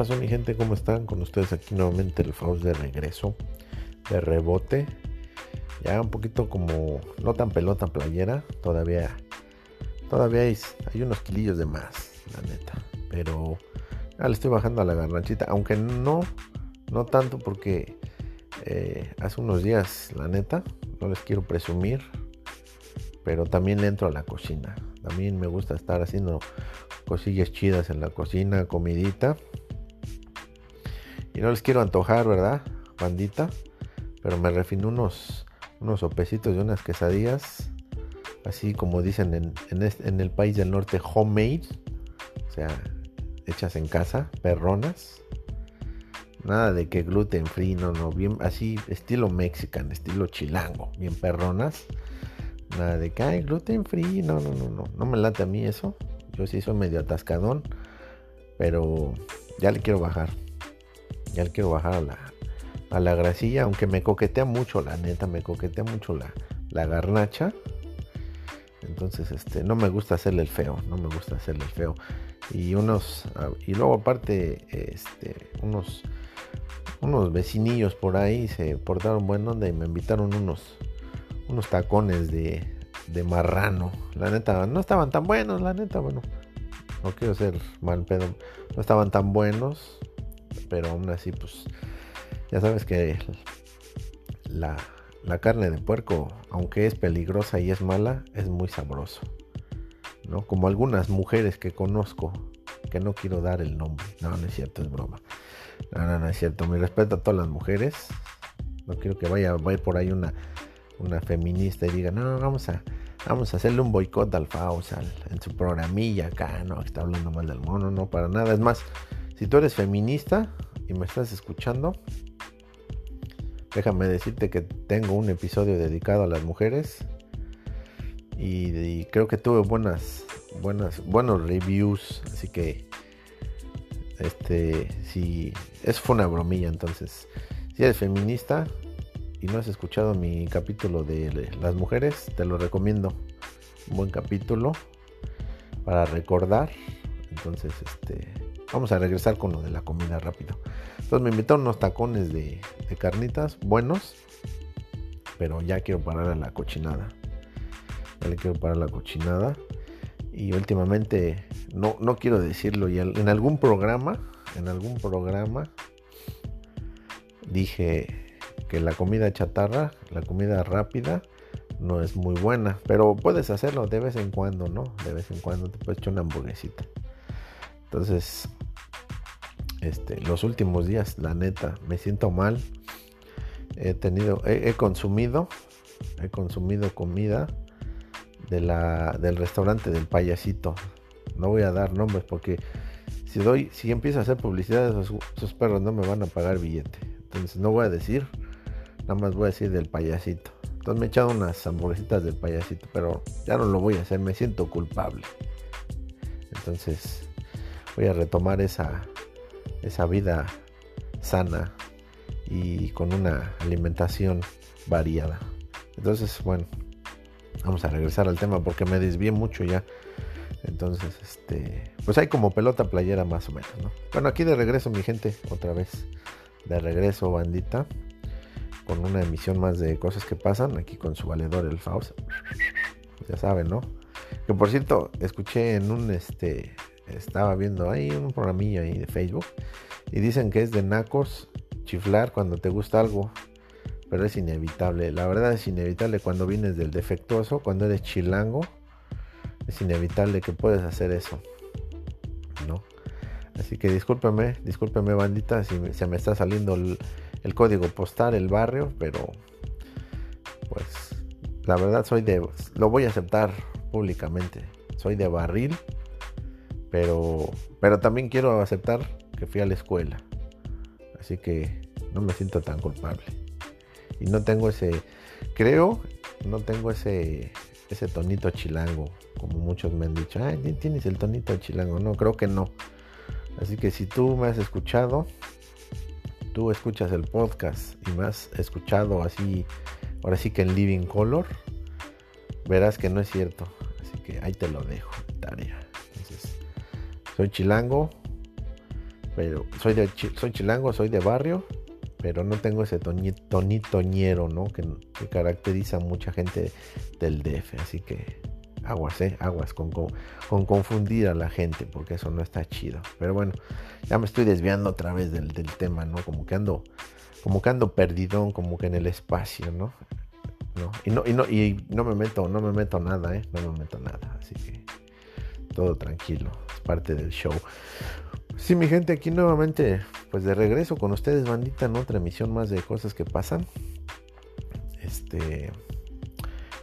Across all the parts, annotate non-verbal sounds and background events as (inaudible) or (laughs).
pasó mi gente? ¿Cómo están? Con ustedes aquí nuevamente el Faust de regreso, de rebote. Ya un poquito como, no tan pelota playera, todavía, todavía hay, unos kilillos de más, la neta. Pero ya le estoy bajando a la garnachita, aunque no, no tanto porque eh, hace unos días, la neta, no les quiero presumir, pero también le entro a la cocina. También me gusta estar haciendo cosillas chidas en la cocina, comidita. Y no les quiero antojar, ¿verdad? Bandita. Pero me refino unos, unos sopecitos y unas quesadillas. Así como dicen en, en el país del norte, homemade. O sea, hechas en casa, perronas. Nada de que gluten free, no, no, bien así, estilo mexican, estilo chilango, bien perronas. Nada de que hay gluten free, no, no, no, no, no me late a mí eso. Yo sí soy medio atascadón, pero ya le quiero bajar. Ya quiero bajar a la, a la grasilla, aunque me coquetea mucho, la neta, me coquetea mucho la, la garnacha. Entonces, este, no me gusta hacerle el feo, no me gusta hacerle el feo. Y unos, ah, y luego aparte, este, unos unos vecinillos por ahí se portaron buenos y me invitaron unos, unos tacones de, de marrano. La neta, no estaban tan buenos, la neta, bueno, no quiero ser mal pedo, no estaban tan buenos, pero aún así, pues, ya sabes que la, la carne de puerco, aunque es peligrosa y es mala, es muy sabroso. ¿no? Como algunas mujeres que conozco, que no quiero dar el nombre, no, no es cierto, es broma. No, no, no es cierto. Mi respeto a todas las mujeres. No quiero que vaya, vaya por ahí una, una feminista y diga, no, vamos a, vamos a hacerle un boicot al Faust en su programilla acá, no, está hablando mal del mono, no, para nada. Es más, si tú eres feminista y me estás escuchando, déjame decirte que tengo un episodio dedicado a las mujeres y, creo que tuve buenas, buenas, buenos reviews, así que este, si es fue una bromilla, entonces, si eres feminista y no has escuchado mi capítulo de las mujeres, te lo recomiendo. Un buen capítulo para recordar. Entonces, este, vamos a regresar con lo de la comida rápido. Entonces me invitaron unos tacones de, carnitas buenos, pero ya quiero parar a la cochinada. Ya le quiero parar a la cochinada y últimamente no, no quiero decirlo y en algún programa en algún programa dije que la comida chatarra la comida rápida no es muy buena pero puedes hacerlo de vez en cuando no de vez en cuando te puedes echar una hamburguesita entonces este los últimos días la neta me siento mal he tenido he consumido he consumido comida del restaurante del payasito. No voy a dar nombres porque si doy, si empiezo a hacer publicidad, esos, esos, perros no me van a pagar billete. Entonces no voy a decir, nada más voy a decir del payasito. Entonces me he echado unas hamburguesitas del payasito, pero ya no lo voy a hacer, me siento culpable. Entonces voy a retomar esa, esa vida sana y con una alimentación variada. Entonces, bueno, Vamos a regresar al tema porque me desvié mucho ya. Entonces, este, pues hay como pelota playera más o menos, ¿no? Bueno, aquí de regreso, mi gente, otra vez. De regreso, bandita. Con una emisión más de cosas que pasan. Aquí con su valedor, el Faust. Ya saben, ¿no? Que por cierto, escuché en un, este, estaba viendo ahí un programillo ahí de Facebook. Y dicen que es de nacos chiflar cuando te gusta algo pero es inevitable. La verdad es inevitable cuando vienes del defectuoso, cuando eres chilango, es inevitable que puedes hacer eso, ¿no? Así que discúlpeme, discúlpeme bandita si se me está saliendo el, código postal, el barrio, pero pues la verdad soy de, lo voy a aceptar públicamente, soy de barril, pero, pero también quiero aceptar que fui a la escuela, así que no me siento tan culpable y no tengo ese, creo, no tengo ese, ese tonito chilango, como muchos me han dicho, ay, tienes el tonito chilango, no, creo que no. Así que si tú me has escuchado, tú escuchas el podcast y me has escuchado así, ahora sí que en Living Color, verás que no es cierto. Así que ahí te lo dejo, tarea. Soy chilango, pero soy de soy chilango, soy de barrio, pero no tengo ese tonitoñero, ¿no? Que, caracteriza a mucha gente del DF, así que aguas, ¿eh? Aguas con, con, confundir a la gente, porque eso no está chido. Pero bueno, ya me estoy desviando otra vez del, del tema, ¿no? Como que ando, como que ando perdidón, como que en el espacio, ¿no? ¿no? Y no, y no, y no me meto, no me meto nada, ¿eh? No me meto nada, así que todo tranquilo, es parte del show. Sí, mi gente, aquí nuevamente, pues de regreso con ustedes, bandita, en otra emisión más de cosas que pasan. Este,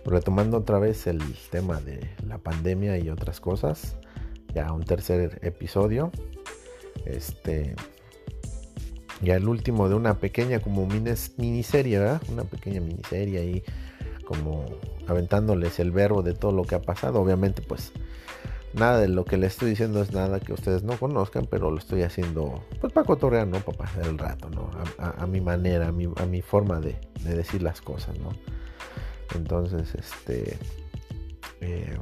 retomando otra vez el tema de la pandemia y otras cosas, ya un tercer episodio. Este, ya el último de una pequeña como miniserie, ¿verdad? Una pequeña miniserie ahí como aventándoles el verbo de todo lo que ha pasado. Obviamente pues nada de lo que les estoy diciendo es nada que ustedes no conozcan, pero lo estoy haciendo pues para cotorrear, ¿no? Para pasar el rato, ¿no? A, mi manera, a mi, a mi forma de, decir las cosas, ¿no? Entonces, este... Eh,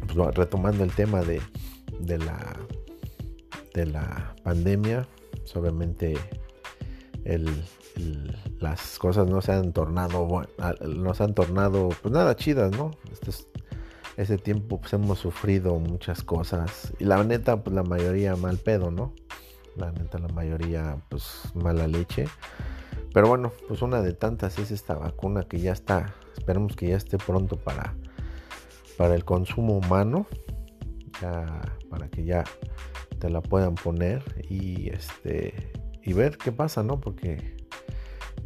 pues, retomando el tema de, de la de la pandemia pues, obviamente las cosas no se han tornado, no se han tornado, pues nada chidas, ¿no? Este, ese tiempo pues hemos sufrido muchas cosas y la neta, pues la mayoría mal pedo, ¿no? La neta, la mayoría pues mala leche. Pero bueno, pues una de tantas es esta vacuna que ya está, esperemos que ya esté pronto para, para el consumo humano, ya, para que ya te la puedan poner y este y ver qué pasa, ¿no? Porque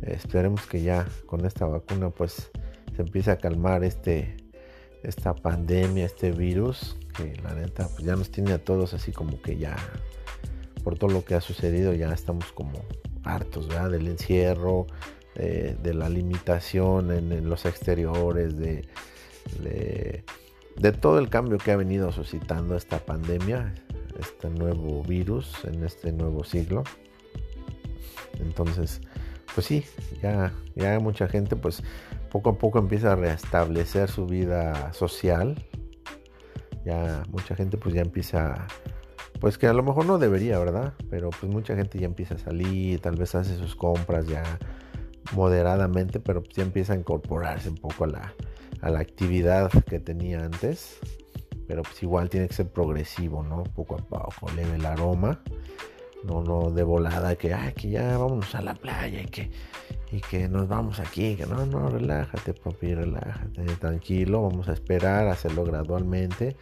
esperemos que ya con esta vacuna pues se empiece a calmar este esta pandemia, este virus que la neta pues ya nos tiene a todos así como que ya por todo lo que ha sucedido ya estamos como hartos. Del encierro, de la limitación en, los exteriores, de, de todo el cambio que ha venido suscitando esta pandemia este nuevo virus en este nuevo siglo. Entonces, pues sí, ya, ya mucha gente pues poco a poco empieza a restablecer su vida social. Ya mucha gente pues ya empieza, pues que a lo mejor no debería, ¿verdad? Pero pues mucha gente ya empieza a salir, tal vez hace sus compras ya moderadamente, pero pues ya empieza a incorporarse un poco a la, a la actividad que tenía antes pero pues igual tiene que ser progresivo, ¿no? Poco a poco, leve el aroma, no, no de volada que, ay, que ya vamos a la playa y que, y que nos vamos aquí, que no, no, relájate, papi, relájate, tranquilo, vamos a esperar, hacerlo gradualmente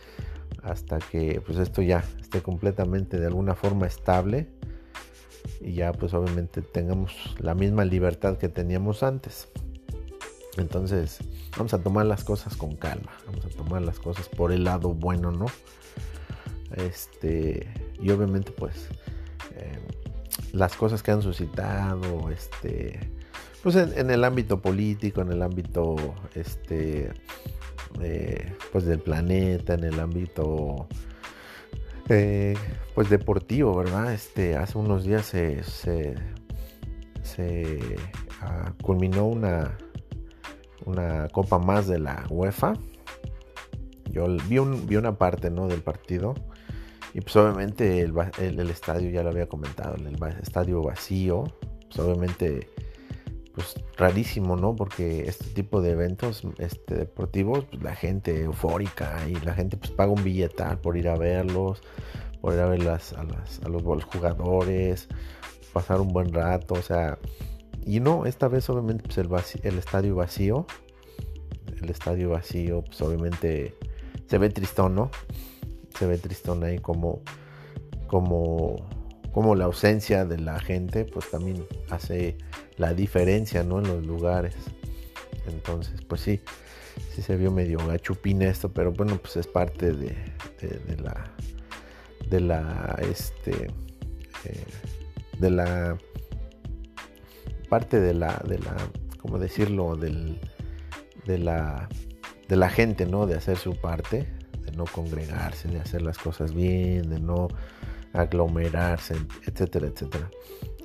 hasta que pues esto ya esté completamente de alguna forma estable y ya pues obviamente tengamos la misma libertad que teníamos antes. Entonces, vamos a tomar las cosas con calma, vamos a tomar las cosas por el lado bueno, ¿no? Este, y obviamente, pues, eh, las cosas que han suscitado, este, pues en, el ámbito político, en el ámbito, este, pues del planeta, en el ámbito, eh, pues deportivo, ¿verdad? Este, hace unos días se, se, ah, culminó una una copa más de la UEFA. Yo vi, vi una parte ¿no? del partido y pues obviamente el, estadio ya lo había comentado, el, estadio vacío, pues obviamente pues rarísimo, ¿no? Porque este tipo de eventos este, deportivos, pues la gente eufórica y la gente pues paga un billetal por ir a verlos, por ir a ver a, las, a los jugadores, pasar un buen rato, o sea, y no, esta vez obviamente pues el, el estadio vacío. El estadio vacío, pues obviamente se ve tristón, ¿no? Se ve tristón ahí como, como, como la ausencia de la gente, pues también hace la diferencia, ¿no? En los lugares. Entonces, pues sí, sí se vio medio gachupín esto, pero bueno, pues es parte de, de, la, de la, este, eh, de la parte de la, de la, ¿cómo decirlo? Del, de la, de la gente, ¿no? De hacer su parte, de no congregarse, de hacer las cosas bien, de no aglomerarse, etcétera, etcétera.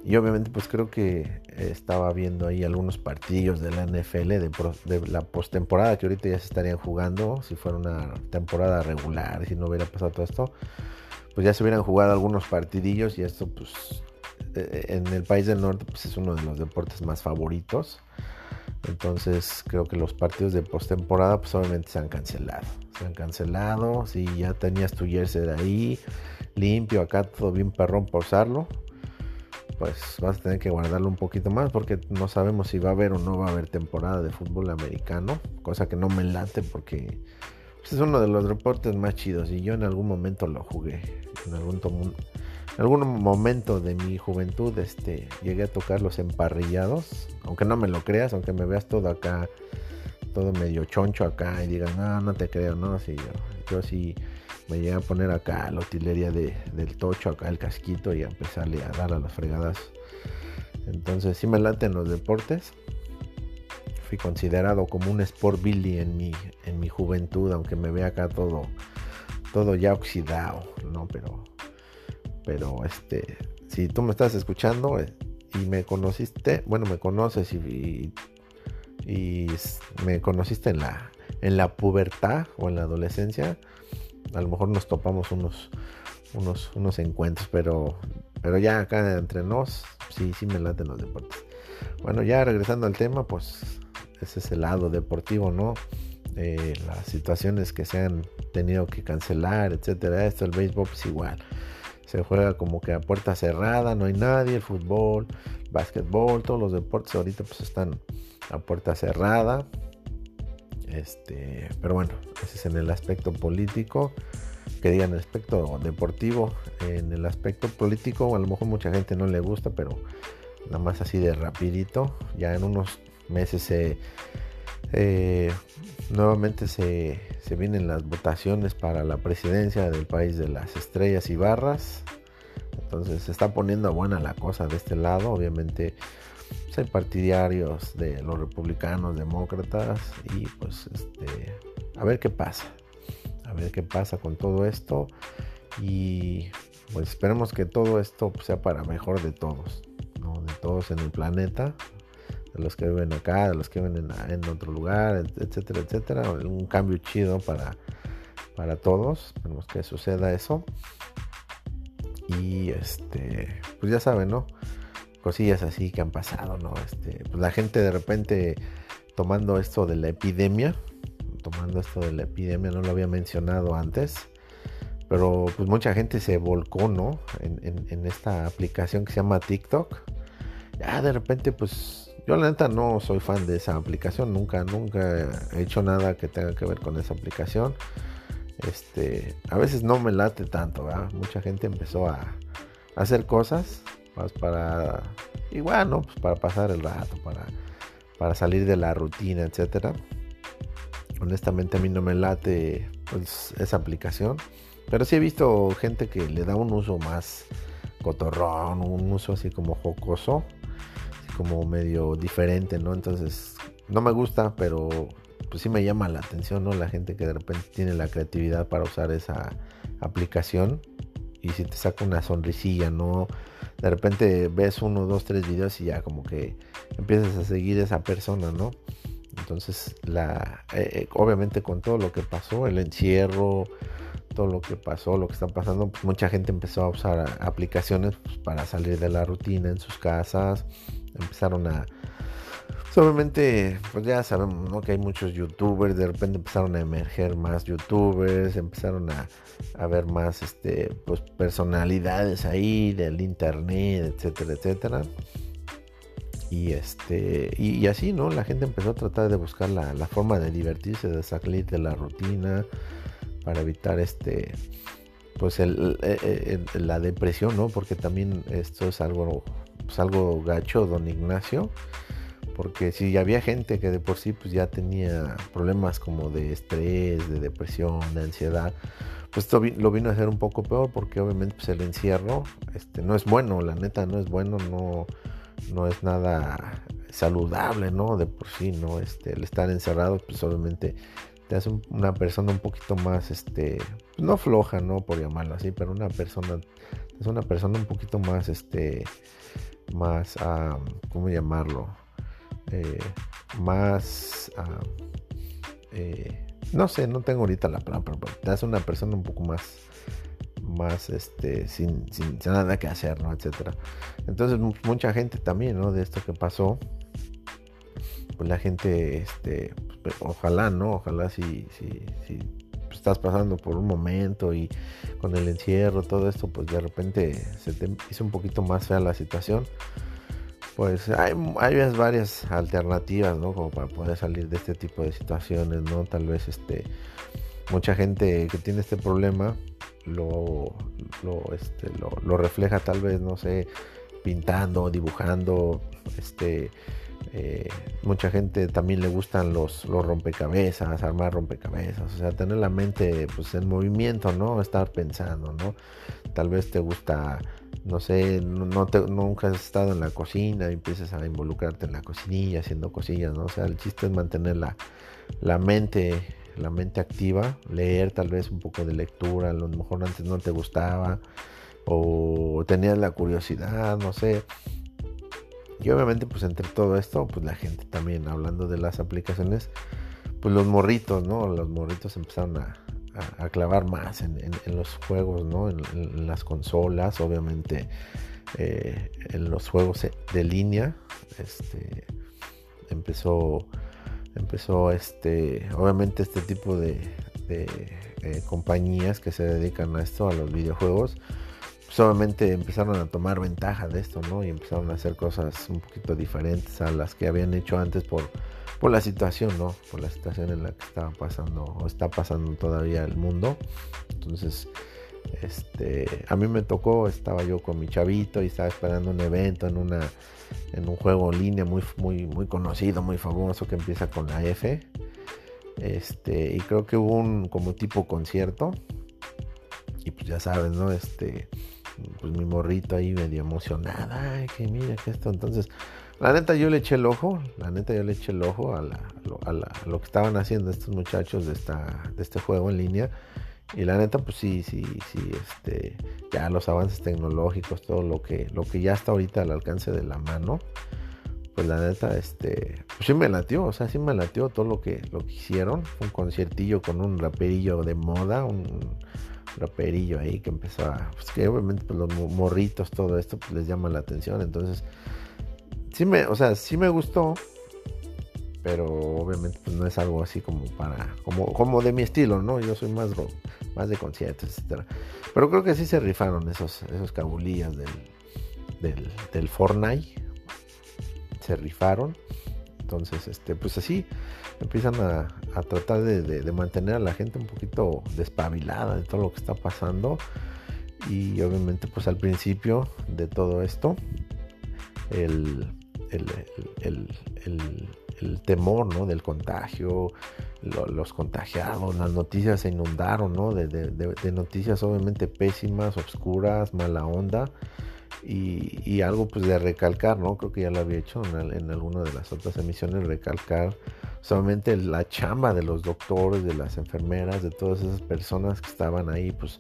Y obviamente pues creo que estaba viendo ahí algunos partidos de la NFL de, la postemporada que ahorita ya se estarían jugando, si fuera una temporada regular, si no hubiera pasado todo esto pues ya se hubieran jugado algunos partidillos y esto pues eh, en el país del norte pues es uno de los deportes más favoritos. Entonces creo que los partidos de postemporada pues obviamente se han cancelado. Se han cancelado. Si ya tenías tu jersey de ahí limpio, acá todo bien perrón por usarlo, pues vas a tener que guardarlo un poquito más porque no sabemos si va a haber o no va a haber temporada de fútbol americano. Cosa que no me late porque pues, es uno de los deportes más chidos y yo en algún momento lo jugué. En algún, en algún momento de mi juventud este, llegué a tocar los emparrillados, aunque no me lo creas, aunque me veas todo acá, todo medio choncho acá y digas, no, no te creo, no, sí, yo, yo sí me llegué a poner acá la utilería de, del tocho, acá el casquito y a empezarle a dar a las fregadas. Entonces sí me late en los deportes. Fui considerado como un sport billy en mi, en mi juventud, aunque me vea acá todo, todo ya oxidado, ¿no? Pero pero este, si tú me estás escuchando eh, y me conociste, bueno, me conoces y, y, me conociste en la, en la pubertad o en la adolescencia, a lo mejor nos topamos unos, unos, unos encuentros, pero, pero ya acá entre nos, sí, sí me laten los deportes. Bueno, ya regresando al tema, pues ese es el lado deportivo, ¿no? Eh, las situaciones que se han tenido que cancelar, etcétera. Esto, el béisbol, pues igual se juega como que a puerta cerrada, no hay nadie, el fútbol, básquetbol, todos los deportes ahorita pues están a puerta cerrada. Este, pero bueno, ese es en el aspecto político, que digan el aspecto deportivo, en el aspecto político a lo mejor mucha gente no le gusta, pero nada más así de rapidito, ya en unos meses se eh, nuevamente se, vienen las votaciones para la presidencia del país de las estrellas y barras. Entonces se está poniendo buena la cosa de este lado. Obviamente pues, hay partidarios de los republicanos, demócratas y pues este, a ver qué pasa. A ver qué pasa con todo esto. Y pues esperemos que todo esto sea para mejor de todos, de todos en el planeta de los que viven acá, de los que viven en, otro lugar, etcétera, etcétera. Un cambio chido para, para todos. Esperemos que suceda eso. Y este, pues ya saben, ¿no? Cosillas así que han pasado, ¿no? Este, pues la gente de repente tomando esto de la epidemia, tomando esto de la epidemia, no lo había mencionado antes, pero pues mucha gente se volcó, ¿no? En, en esta aplicación que se llama TikTok. Ya de repente, pues yo la neta no soy fan de esa aplicación, nunca, nunca he hecho nada que tenga que ver con esa aplicación. Este, a veces no me late tanto, ¿verdad? Mucha gente empezó a, hacer cosas para, igual, ¿no? Pues para pasar el rato, para, para salir de la rutina, etcétera. Honestamente a mí no me late pues, esa aplicación, pero sí he visto gente que le da un uso más cotorrón, un uso así como jocoso como medio diferente, ¿no? Entonces, no me gusta, pero pues sí me llama la atención, ¿no? La gente que de repente tiene la creatividad para usar esa aplicación y si te saca una sonrisilla, ¿no? De repente ves uno, dos, tres videos y ya como que empiezas a seguir esa persona, ¿no? Entonces, la, eh, eh, obviamente con todo lo que pasó, el encierro, lo que pasó, lo que está pasando, pues mucha gente empezó a usar aplicaciones pues, para salir de la rutina en sus casas, empezaron a... Pues, obviamente, pues ya sabemos ¿no? que hay muchos youtubers, de repente empezaron a emerger más youtubers, empezaron a, a ver más este, pues, personalidades ahí del internet, etcétera, etcétera. Y este y, así, ¿no? La gente empezó a tratar de buscar la, la, forma de divertirse, de salir de la rutina para evitar este pues el, la depresión, ¿no? Porque también esto es algo pues algo gacho don Ignacio, porque si había gente que de por sí pues ya tenía problemas como de estrés, de depresión, de ansiedad, pues esto lo vino a hacer un poco peor porque obviamente pues el encierro este, no es bueno, la neta no es bueno, no, no es nada saludable, ¿no? De por sí, ¿no? Este, el estar encerrado pues obviamente te hace una persona un poquito más, este, no floja, ¿no? Por llamarlo así, pero una persona, es una persona un poquito más, este, más, ¿cómo llamarlo? Eh, más, eh, no sé, no tengo ahorita la palabra, pero te hace una persona un poco más, más este, sin, sin, nada que hacer, ¿no? Etcétera. Entonces, mucha gente también, ¿no? De esto que pasó, pues la gente, este, ojalá, ¿no? Ojalá si, si, estás pasando por un momento y con el encierro, todo esto, pues de repente se te hizo un poquito más fea la situación. Pues hay, hay varias alternativas, ¿no? Como para poder salir de este tipo de situaciones, ¿no? Tal vez este mucha gente que tiene este problema lo, lo, este, lo, refleja tal vez, no sé, pintando, dibujando, este, eh, mucha gente también le gustan los, los, rompecabezas, armar rompecabezas, o sea, tener la mente pues en movimiento, ¿no? Estar pensando, ¿no? Tal vez te gusta, no sé, nunca has estado en la cocina y empiezas a involucrarte en la cocinilla, haciendo cosillas, ¿no? O sea, el chiste es mantener la, la mente la mente activa, leer tal vez un poco de lectura, a lo mejor antes no te gustaba o tenías la curiosidad, no sé. Y obviamente pues entre todo esto, pues la gente también hablando de las aplicaciones, pues los morritos, ¿no? Los morritos empezaron a, clavar más en, los juegos, ¿no? En, las consolas, obviamente eh, en los juegos de línea, este, empezó empezó este, obviamente este tipo de, eh, compañías que se dedican a esto, a los videojuegos, pues obviamente empezaron a tomar ventaja de esto, ¿no? Y empezaron a hacer cosas un poquito diferentes a las que habían hecho antes por, por la situación, ¿no? Por la situación en la que estaba pasando o está pasando todavía el mundo. Entonces, este, a mí me tocó, estaba yo con mi chavito y estaba esperando un evento en una en un juego en línea muy muy muy conocido, muy famoso que empieza con la F. Este, y creo que hubo un como tipo concierto. Y pues ya sabes, ¿no? Este, pues mi morrito ahí medio emocionada, que mira que esto, entonces la neta yo le eché el ojo, la neta yo le eché el ojo a, lo que estaban haciendo estos muchachos de, esta, de este juego en línea y la neta, pues sí, sí, sí, este, ya los avances tecnológicos, todo lo que, lo que ya está ahorita al alcance de la mano, pues la neta, este, pues sí me latió, o sea, sí me latió todo lo que, lo que hicieron. Un conciertillo con un raperillo de moda, un raperillo ahí que empezó a, pues que obviamente pues los morritos, todo esto, pues les llama la atención. Entonces, sí me, o sea, sí me gustó, pero obviamente pues, no es algo así como para como como de mi estilo no yo soy más más de conciertos etcétera. Pero creo que sí se rifaron esos esos cabulillas del del, del Fortnite. Se rifaron entonces este pues así empiezan a, a tratar de, de, mantener a la gente un poquito despabilada de todo lo que está pasando y obviamente pues al principio de todo esto el, el, el, el temor ¿no? del contagio, los contagiados, las noticias se inundaron ¿no? de, noticias obviamente pésimas, oscuras, mala onda. Y, algo pues de recalcar, ¿no? Creo que ya lo había hecho en, alguna de las otras emisiones, recalcar solamente la chamba de los doctores, de las enfermeras, de todas esas personas que estaban ahí pues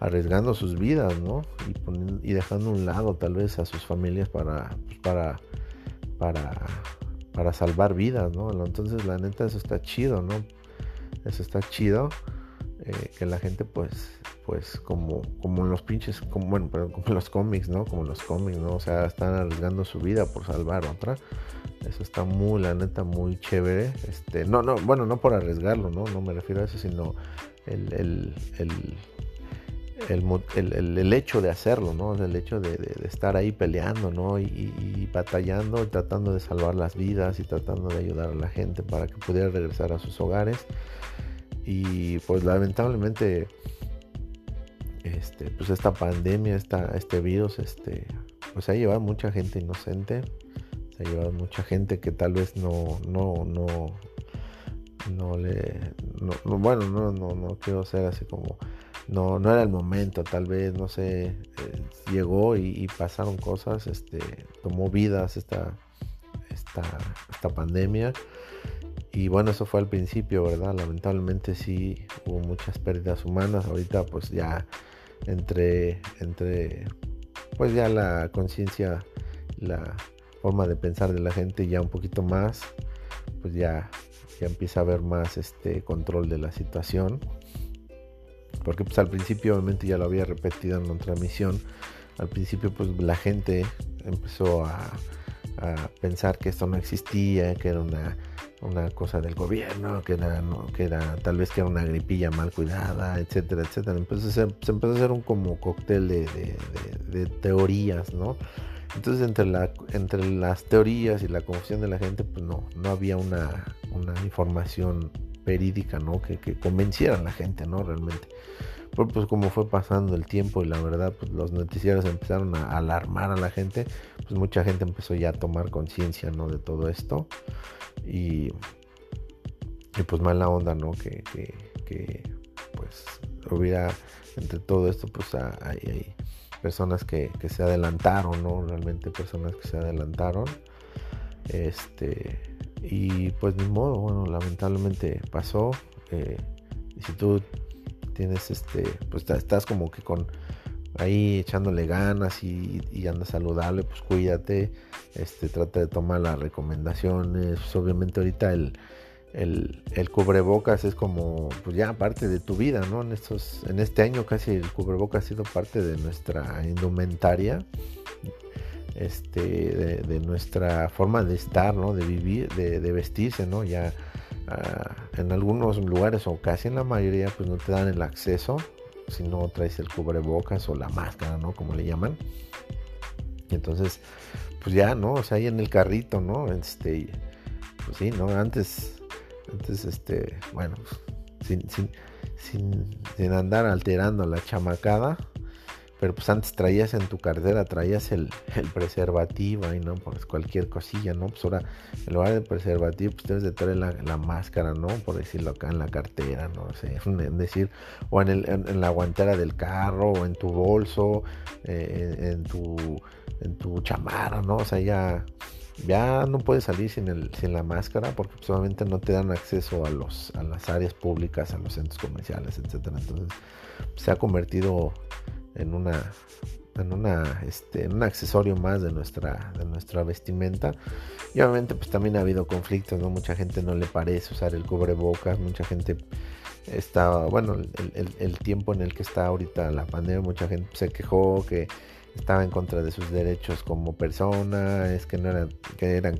arriesgando sus vidas, ¿no? Y, y dejando un lado tal vez a sus familias para, pues, para, para para salvar vidas, ¿no? Entonces, la neta, eso está chido, ¿no? Eso está chido. Eh, que la gente, pues, pues, como, como en los pinches, como, bueno, como en los cómics, ¿no? Como los cómics, ¿no? O sea, están arriesgando su vida por salvar otra. Eso está muy, la neta, muy chévere. Este, no, no, bueno, no por arriesgarlo, ¿no? No me refiero a eso, sino el, el, el el, hecho de hacerlo, ¿no? El hecho de, estar ahí peleando, ¿no? Y, batallando, y tratando de salvar las vidas y tratando de ayudar a la gente para que pudiera regresar a sus hogares. Y pues lamentablemente, este, pues esta pandemia, esta, este virus, este, pues ha llevado mucha gente inocente, se ha llevado mucha gente que tal vez no, no, no, no le, no, bueno, no, no, no quiero ser así como no, no era el momento, tal vez, no sé, eh, llegó y, pasaron cosas, este, tomó vidas esta, esta, esta pandemia. Y bueno, eso fue al principio, ¿verdad? Lamentablemente sí hubo muchas pérdidas humanas. Ahorita pues ya entre, entre pues ya la conciencia, la forma de pensar de la gente ya un poquito más, pues ya, ya empieza a haber más este control de la situación porque pues al principio obviamente ya lo había repetido en otra misión, al principio pues la gente empezó a, pensar que esto no existía, que era una, cosa del gobierno, que era, que era tal vez que era una gripilla mal cuidada, etcétera, etcétera. Entonces se, empezó a hacer un como cóctel de, teorías, ¿no? Entonces entre, la, entre las teorías y la confusión de la gente, pues no, no había una, una información verídica, ¿no? Que, que convenciera a la gente, ¿no? Realmente. Pues, pues como fue pasando el tiempo y la verdad, pues los noticieros empezaron a alarmar a la gente, pues mucha gente empezó ya a tomar conciencia, ¿no? De todo esto. Y, y pues mala onda, ¿no? Que, que, pues hubiera entre todo esto, pues hay, hay personas que, que, se adelantaron, ¿no? Realmente personas que se adelantaron. Este, y pues ni modo, bueno, lamentablemente pasó. Eh, si tú tienes este, pues estás como que con ahí echándole ganas y, y andas saludable, pues cuídate, este, trata de tomar las recomendaciones. Pues, obviamente ahorita el, el, el, cubrebocas es como pues ya parte de tu vida, ¿no? En estos, en este año casi el cubrebocas ha sido parte de nuestra indumentaria este, de, nuestra forma de estar, ¿no? De vivir, de, vestirse, ¿no? Ya en algunos lugares o casi en la mayoría pues no te dan el acceso si no traes el cubrebocas o la máscara, ¿no? Como le llaman. entonces, pues ya, ¿no? O sea, ahí en el carrito, ¿no? Este, pues sí, ¿no? Antes, antes, este, bueno, sin, sin, sin, sin andar alterando la chamacada, pero pues antes traías en tu cartera, traías el, preservativo y no, pues cualquier cosilla, ¿no? Pues ahora en lugar del preservativo, pues debes de traer la, máscara, ¿no? Por decirlo acá en la cartera, no sé, (laughs) es decir, o en, el, en, la guantera del carro, o en tu bolso, eh, en, tu, en tu chamarra, ¿no? O sea, ya, ya no puedes salir sin, el, sin la máscara porque solamente pues, no te dan acceso a, los, a las áreas públicas, a los centros comerciales, etcétera. Entonces, se ha convertido en una en una este en un accesorio más de nuestra de nuestra vestimenta y obviamente pues también ha habido conflictos no mucha gente no le parece usar el cubrebocas mucha gente está bueno el, tiempo en el que está ahorita la pandemia mucha gente se quejó que estaba en contra de sus derechos como persona, es que no era, que eran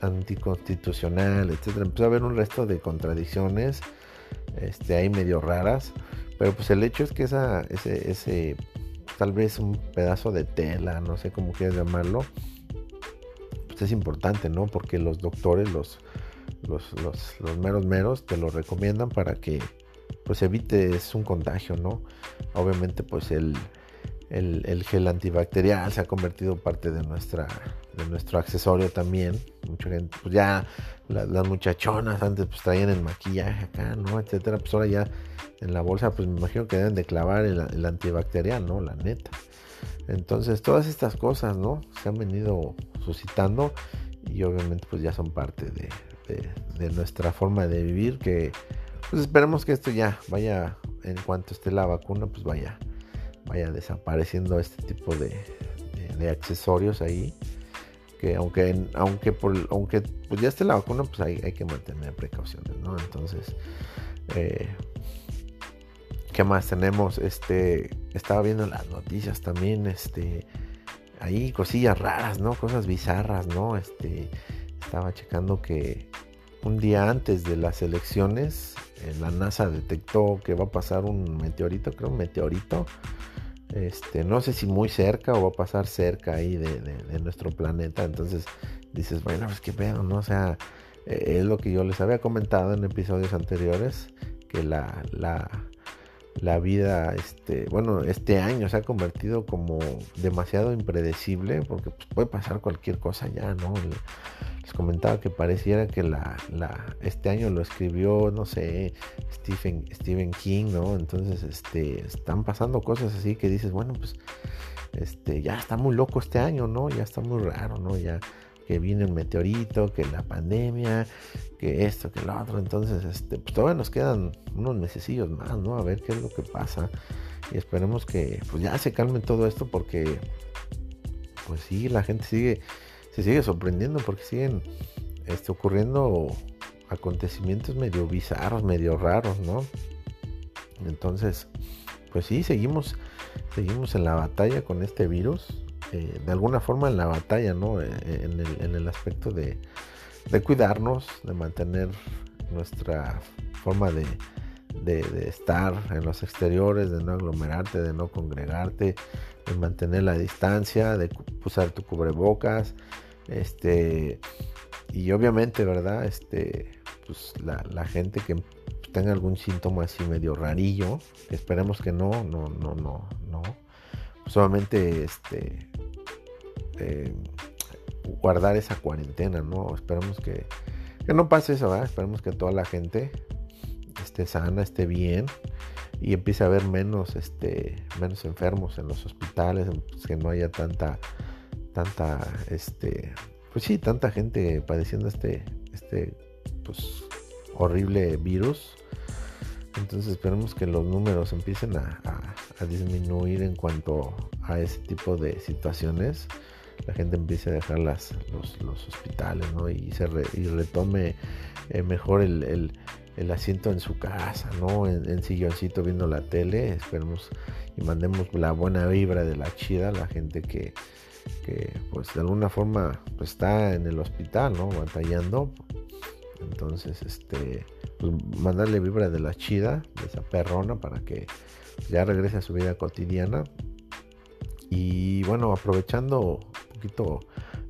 anticonstitucional, etcétera. Empezó a haber un resto de contradicciones, este, ahí medio raras. Pero pues el hecho es que esa, ese, tal vez un pedazo de tela, no sé cómo quieras llamarlo, pues es importante, ¿no? Porque los doctores, los, los, los, los meros meros, te lo recomiendan para que pues evites un contagio, ¿no? Obviamente pues el, el, gel antibacterial se ha convertido parte de nuestra de nuestro accesorio también. Mucha gente pues ya las muchachonas antes pues traían el maquillaje acá no etcétera. Pues ahora ya en la bolsa pues me imagino que deben de clavar el, antibacterial no la neta. Entonces todas estas cosas no se han venido suscitando y obviamente pues ya son parte de, de nuestra forma de vivir que pues esperemos que esto ya vaya en cuanto esté la vacuna pues vaya vaya desapareciendo este tipo de, accesorios ahí que aunque aunque por aunque pues ya esté la vacuna pues hay, hay que mantener precauciones no entonces eh, qué más tenemos este estaba viendo las noticias también este ahí cosillas raras no cosas bizarras no este estaba checando que un día antes de las elecciones eh, la NASA detectó que va a pasar un meteorito creo un meteorito este, no sé si muy cerca o va a pasar cerca ahí de, nuestro planeta. Entonces dices, bueno, pues qué pedo, ¿no? O sea, eh, es lo que yo les había comentado en episodios anteriores, que la, la, la vida, este, bueno, este año se ha convertido como demasiado impredecible, porque pues, puede pasar cualquier cosa ya, ¿no? Comentaba que pareciera que la, este año lo escribió, no sé, Stephen, Stephen King, ¿no? Entonces, este, están pasando cosas así que dices, bueno, pues, este, ya está muy loco este año, ¿no? Ya está muy raro, ¿no? Ya que viene un meteorito, que la pandemia, que esto, que lo otro. Entonces, este, pues todavía nos quedan unos mesecillos más, ¿no? A ver qué es lo que pasa. Y esperemos que pues ya se calme todo esto porque, pues sí, la gente sigue se sigue sorprendiendo porque siguen este, ocurriendo acontecimientos medio bizarros, medio raros, ¿no? Entonces, pues sí, seguimos, seguimos en la batalla con este virus. Eh, de alguna forma en la batalla, ¿no? Eh, en, el, aspecto de, cuidarnos, de mantener nuestra forma de, estar en los exteriores, de no aglomerarte, de no congregarte, de mantener la distancia, de usar tu cubrebocas, este, y obviamente, ¿verdad? Este, pues la, gente que tenga algún síntoma así medio rarillo, esperemos que no, no, no, no, no. Solamente este eh, guardar esa cuarentena, ¿no? Esperemos que, que no pase eso, ¿verdad? Esperemos que toda la gente esté sana, esté bien y empiece a haber menos, este, menos enfermos en los hospitales, pues, que no haya tanta, tanta, este, pues sí, tanta gente padeciendo este, este, pues horrible virus. Entonces esperemos que los números empiecen a, disminuir en cuanto a ese tipo de situaciones. La gente empiece a dejar las, los, hospitales y, se retome eh, mejor el, asiento en su casa, ¿no? En, silloncito viendo la tele. Esperemos y mandemos la buena vibra de la chida a la gente que, que pues de alguna forma pues, está en el hospital, ¿no? Batallando entonces, este, pues mandarle vibra de la chida, de esa perrona, para que ya regrese a su vida cotidiana. Y bueno, aprovechando un poquito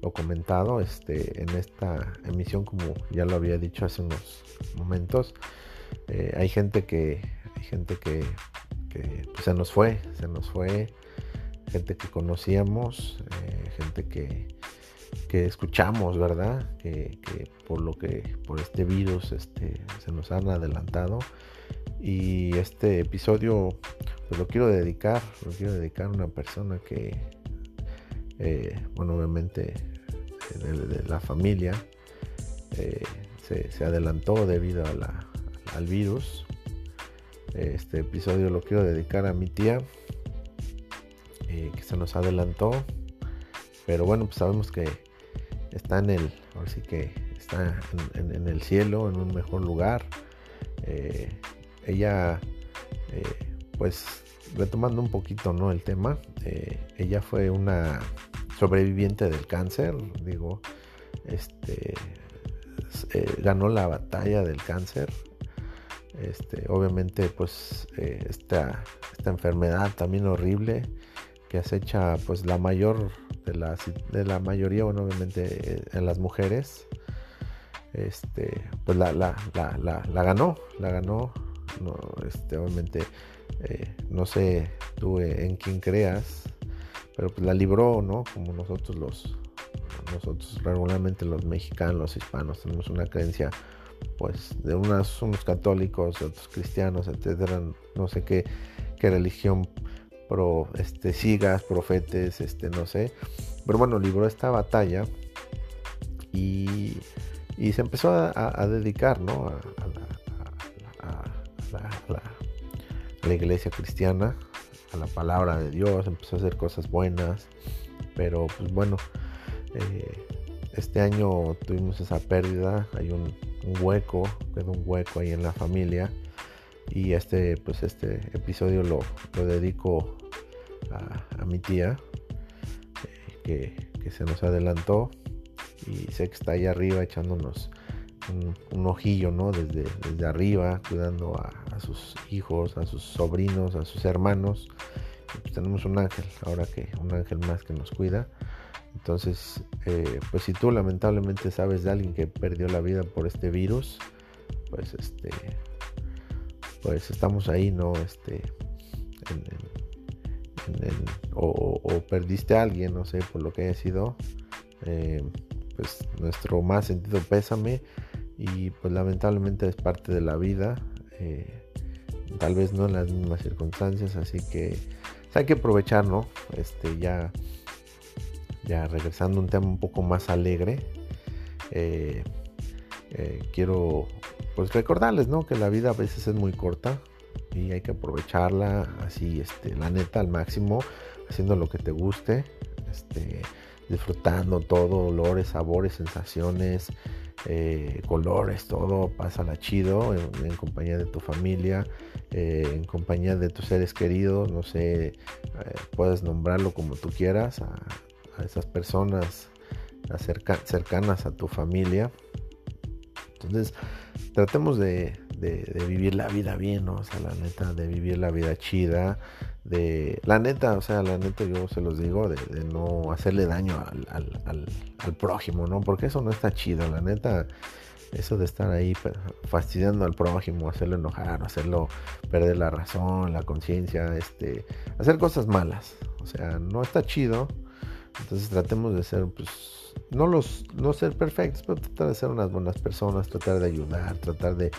lo comentado este, en esta emisión, como ya lo había dicho hace unos momentos, eh, hay gente que, hay gente que, pues, se nos fue, se nos fue, gente que conocíamos, eh, gente que, que escuchamos, ¿verdad? Que, por lo que por este virus este, se nos han adelantado. Y este episodio pues lo quiero dedicar, lo quiero dedicar a una persona que, eh, bueno, obviamente de, la familia eh, se, adelantó debido al virus. Este episodio lo quiero dedicar a mi tía, eh, que se nos adelantó. Pero bueno, pues sabemos que está en el, ahora sí que está en, el cielo, en un mejor lugar. Eh, ella, pues retomando un poquito ¿no? el tema, ella fue una sobreviviente del cáncer, digo, este, ganó la batalla del cáncer. Este, obviamente, pues esta, esta enfermedad también horrible que acecha pues la mayor de la, de la mayoría, bueno, obviamente eh, en las mujeres, este, pues la, la, la, ganó, la ganó, este, obviamente, eh, no sé tú en quién creas, pero pues la libró, ¿no? Como nosotros los, nosotros regularmente los mexicanos, los hispanos, tenemos una creencia, pues, de unas, unos católicos, otros cristianos, etcétera, no sé qué, qué religión pro, este, sigas, profetes, este, no sé. Pero bueno, libró esta batalla y, y se empezó a, dedicar, ¿no? A, la, iglesia cristiana, a la palabra de Dios, empezó a hacer cosas buenas, pero pues bueno, eh, este año tuvimos esa pérdida, hay un, hueco, quedó un hueco ahí en la familia y este pues este episodio lo, lo dedico a, mi tía eh, que, se nos adelantó y sé que está ahí arriba echándonos un, ojillo ¿no? desde, desde arriba cuidando a, sus hijos a sus sobrinos a sus hermanos. Pues tenemos un ángel ahora que un ángel más que nos cuida. Entonces eh, pues si tú lamentablemente sabes de alguien que perdió la vida por este virus pues este pues estamos ahí, ¿no? Este, o, perdiste a alguien, no sé, por lo que haya sido, eh, pues nuestro más sentido pésame. Y pues lamentablemente es parte de la vida, eh, tal vez no en las mismas circunstancias, así que pues, hay que aprovechar, ¿no? Este, ya, ya regresando a un tema un poco más alegre, eh, quiero pues recordarles, ¿no? Que la vida a veces es muy corta y hay que aprovecharla así, este, la neta, al máximo, haciendo lo que te guste, este, disfrutando todo, olores, sabores, sensaciones, eh, colores, todo, pásala chido en, compañía de tu familia, eh, en compañía de tus seres queridos, no sé, eh, puedes nombrarlo como tú quieras, a, esas personas cercanas a tu familia. Entonces, tratemos de, vivir la vida bien, ¿no? O sea, la neta, de vivir la vida chida, de, la neta, o sea, la neta yo se los digo, de, no hacerle daño al, al, prójimo, ¿no? Porque eso no está chido, la neta, eso de estar ahí fastidiando al prójimo, hacerlo enojar, hacerlo perder la razón, la conciencia, este, hacer cosas malas. O sea, no está chido. Entonces tratemos de ser, pues, no los, no ser perfectos, pero tratar de ser unas buenas personas, tratar de ayudar, tratar de,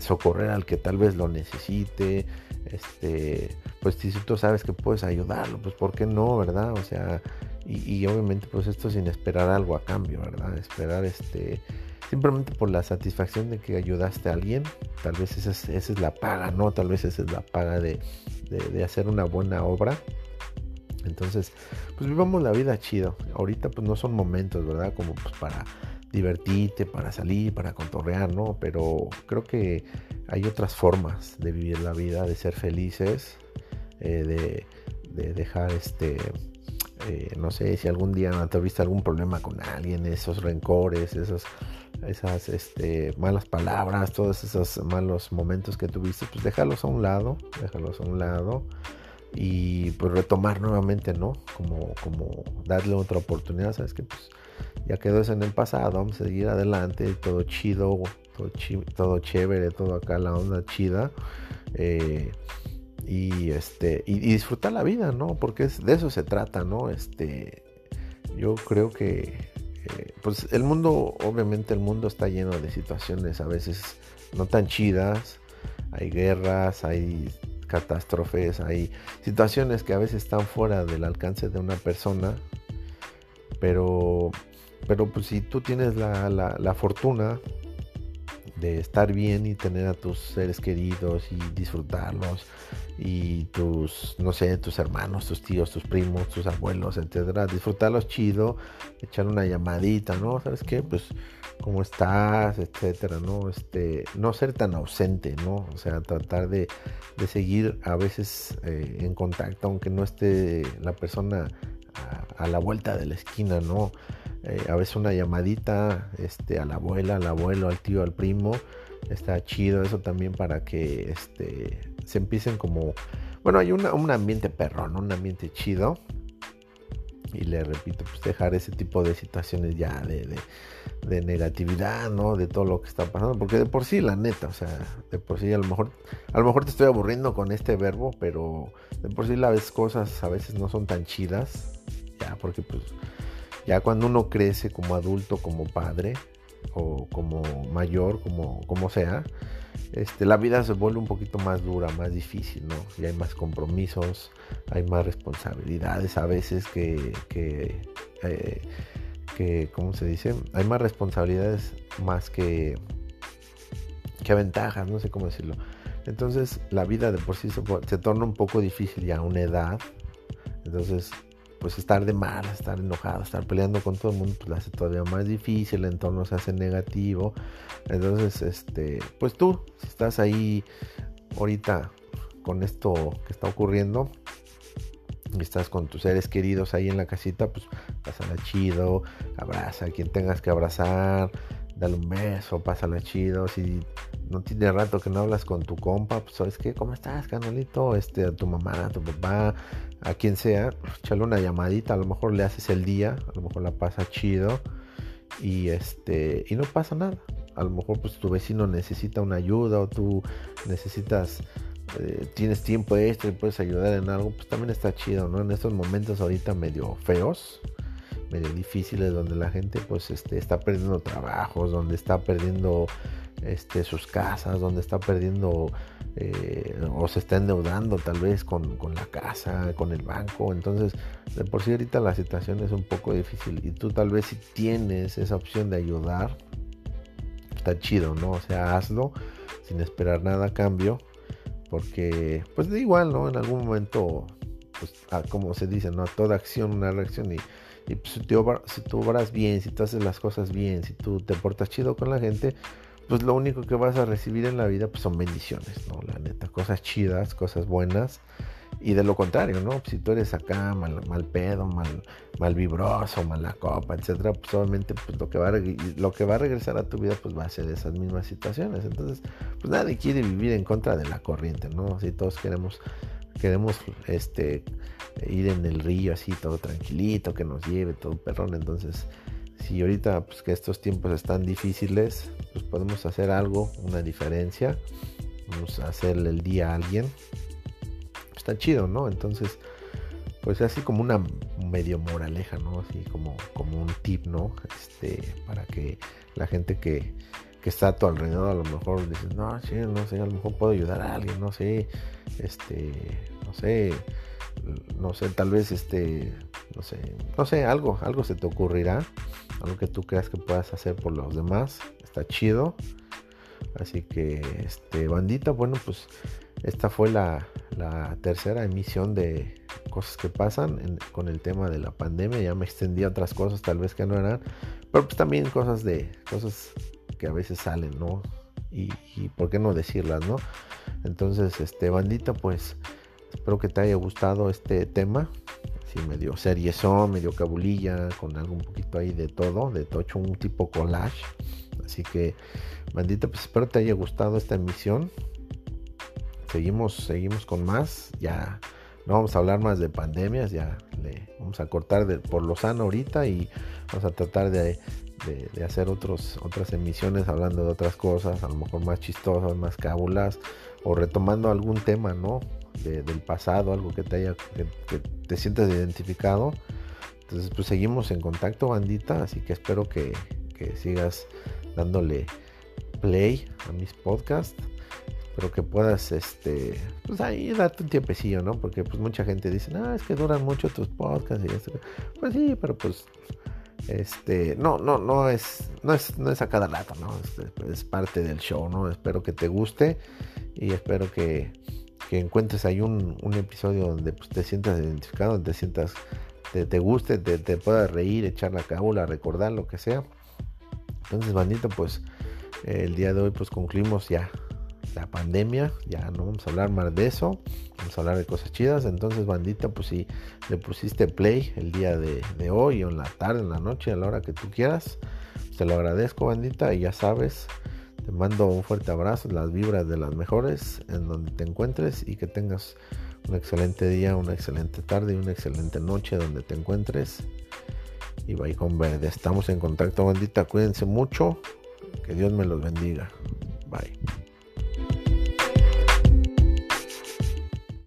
socorrer al que tal vez lo necesite. Este, pues si tú sabes que puedes ayudarlo, pues ¿por qué no, verdad? O sea, y, obviamente pues esto sin esperar algo a cambio, ¿verdad? Esperar este simplemente por la satisfacción de que ayudaste a alguien, tal vez esa es, esa es la paga, ¿no? Tal vez esa es la paga de, hacer una buena obra. Entonces, pues vivamos la vida chido. Ahorita pues no son momentos, ¿verdad? Como pues para divertirte, para salir, para contorrear, ¿no? Pero creo que hay otras formas de vivir la vida, de ser felices, eh, de, de, dejar este... Eh, no sé si algún día tuviste algún problema con alguien, esos rencores, esos esas este, malas palabras, todos esos malos momentos que tuviste, pues déjalos a un lado, déjalos a un lado y pues retomar nuevamente, ¿no? Como, como darle otra oportunidad, sabes que pues ya quedó eso en el pasado, vamos a seguir adelante, todo chido, todo, todo chévere, todo acá la onda chida. Eh, y este y, disfrutar la vida, ¿no? Porque es, de eso se trata, ¿no? Este yo creo que pues el mundo, obviamente el mundo está lleno de situaciones a veces no tan chidas. Hay guerras, hay catástrofes, hay situaciones que a veces están fuera del alcance de una persona. Pero, pero pues si tú tienes la, la fortuna de estar bien y tener a tus seres queridos y disfrutarlos y tus, no sé, tus hermanos, tus tíos, tus primos, tus abuelos, etcétera, disfrutarlos chido, echar una llamadita, ¿no? ¿Sabes qué? Pues, ¿cómo estás? etcétera, ¿no? Este, no ser tan ausente, ¿no? O sea, tratar de, de seguir a veces eh, en contacto, aunque no esté la persona a, a la vuelta de la esquina, ¿no? Eh, a veces una llamadita este, a la abuela, al abuelo, al tío, al primo. Está chido eso también para que este, se empiecen como... Bueno, hay un ambiente perrón, un ambiente chido. Y le repito, pues dejar ese tipo de situaciones ya de, de, negatividad, ¿no? De todo lo que está pasando. Porque de por sí, la neta, o sea, de por sí a lo mejor, a lo mejor te estoy aburriendo con este verbo, pero de por sí las cosas a veces no son tan chidas. Ya, porque pues ya cuando uno crece como adulto, como padre o como mayor, como, como sea, este, la vida se vuelve un poquito más dura, más difícil, ¿no? Y hay más compromisos, hay más responsabilidades a veces que, que, eh, ¿cómo se dice? Hay más responsabilidades más que, que ventajas, no sé cómo decirlo. Entonces la vida de por sí se, se torna un poco difícil ya a una edad. Entonces pues estar de mal, estar enojado, estar peleando con todo el mundo, pues lo hace todavía más difícil, el entorno se hace negativo. Entonces, este, pues tú, si estás ahí ahorita con esto que está ocurriendo, y estás con tus seres queridos ahí en la casita, pues pásala chido, abraza a quien tengas que abrazar, dale un beso, pásala chido. Si no tiene rato que no hablas con tu compa, pues sabes qué, ¿cómo estás, canalito? Este, a tu mamá, a tu papá, a quien sea, échale una llamadita, a lo mejor le haces el día, a lo mejor la pasa chido y este y no pasa nada. A lo mejor pues tu vecino necesita una ayuda o tú necesitas eh, tienes tiempo extra y puedes ayudar en algo, pues también está chido, ¿no? En estos momentos ahorita medio feos, medio difíciles donde la gente pues este está perdiendo trabajos, donde está perdiendo este sus casas, donde está perdiendo eh, o se está endeudando tal vez con, la casa, con el banco. Entonces, de por sí ahorita la situación es un poco difícil y tú tal vez si tienes esa opción de ayudar, está chido, ¿no? O sea, hazlo sin esperar nada a cambio, porque pues da igual, ¿no? En algún momento, pues como se dice, ¿no? Toda acción, una reacción y, pues, si, tú, si tú obras bien, si tú haces las cosas bien, si tú te portas chido con la gente, pues lo único que vas a recibir en la vida pues son bendiciones, ¿no? La neta, cosas chidas, cosas buenas. Y de lo contrario, ¿no? Si tú eres acá mal, mal pedo, mal, mal vibroso, mala copa, etcétera, pues obviamente pues, lo, que va a, lo que va a regresar a tu vida pues va a ser esas mismas situaciones. Entonces, pues nadie quiere vivir en contra de la corriente, ¿no? Si todos queremos, queremos este, ir en el río así todo tranquilito, que nos lleve todo perrón. Entonces, si ahorita pues que estos tiempos están difíciles, pues podemos hacer algo, una diferencia. Vamos a hacerle el día a alguien está chido, ¿no? Entonces, pues así como una medio moraleja, ¿no? Así como, como un tip, ¿no? Este, para que la gente que, que está a tu alrededor a lo mejor dices, no, sí, no sé, a lo mejor puedo ayudar a alguien, no sé, este, no sé, no sé, tal vez este, no sé, no sé, algo, algo se te ocurrirá, algo que tú creas que puedas hacer por los demás, está chido. Así que, este, bandita, bueno, pues esta fue la, tercera emisión de cosas que pasan con el tema de la pandemia. Ya me extendí a otras cosas, tal vez que no eran, pero pues también cosas de cosas que a veces salen, ¿no? Y, por qué no decirlas, ¿no? Entonces, este bandita, pues espero que te haya gustado este tema. Sí, medio seriezón, medio cabulilla, con algo un poquito ahí de todo, de tocho, un tipo collage. Así que, bandita, pues espero te haya gustado esta emisión seguimos, seguimos con más. Ya no vamos a hablar más de pandemias, ya le vamos a cortar de, por lo sano ahorita y vamos a tratar de, hacer otros, otras emisiones hablando de otras cosas, a lo mejor más chistosas, más cábulas, o retomando algún tema, ¿no? del pasado, algo que te haya, te sientas identificado. Entonces, pues seguimos en contacto, bandita, así que espero que, que sigas dándole play a mis podcasts pero que puedas, este, pues ahí darte un tiempecillo, ¿no? Porque pues mucha gente dice, ah, es que duran mucho tus podcasts y esto. Pues sí, pero pues, este, no, no, no es, no es, no es a cada rato, ¿no? Es, parte del show, ¿no? Espero que te guste y espero que, que encuentres ahí un, un, episodio donde pues, te sientas identificado, donde te sientas, te, te guste, te, te puedas reír, echar la cabula, recordar lo que sea. Entonces, bandito, pues el día de hoy pues concluimos ya la pandemia, ya no vamos a hablar más de eso, vamos a hablar de cosas chidas, entonces bandita, pues si le pusiste play el día de, hoy o en la tarde, en la noche, a la hora que tú quieras, te lo agradezco bandita y ya sabes, te mando un fuerte abrazo, las vibras de las mejores en donde te encuentres y que tengas un excelente día, una excelente tarde y una excelente noche donde te encuentres. Y bye con verde. Estamos en contacto, bandita. Cuídense mucho. Que Dios me los bendiga.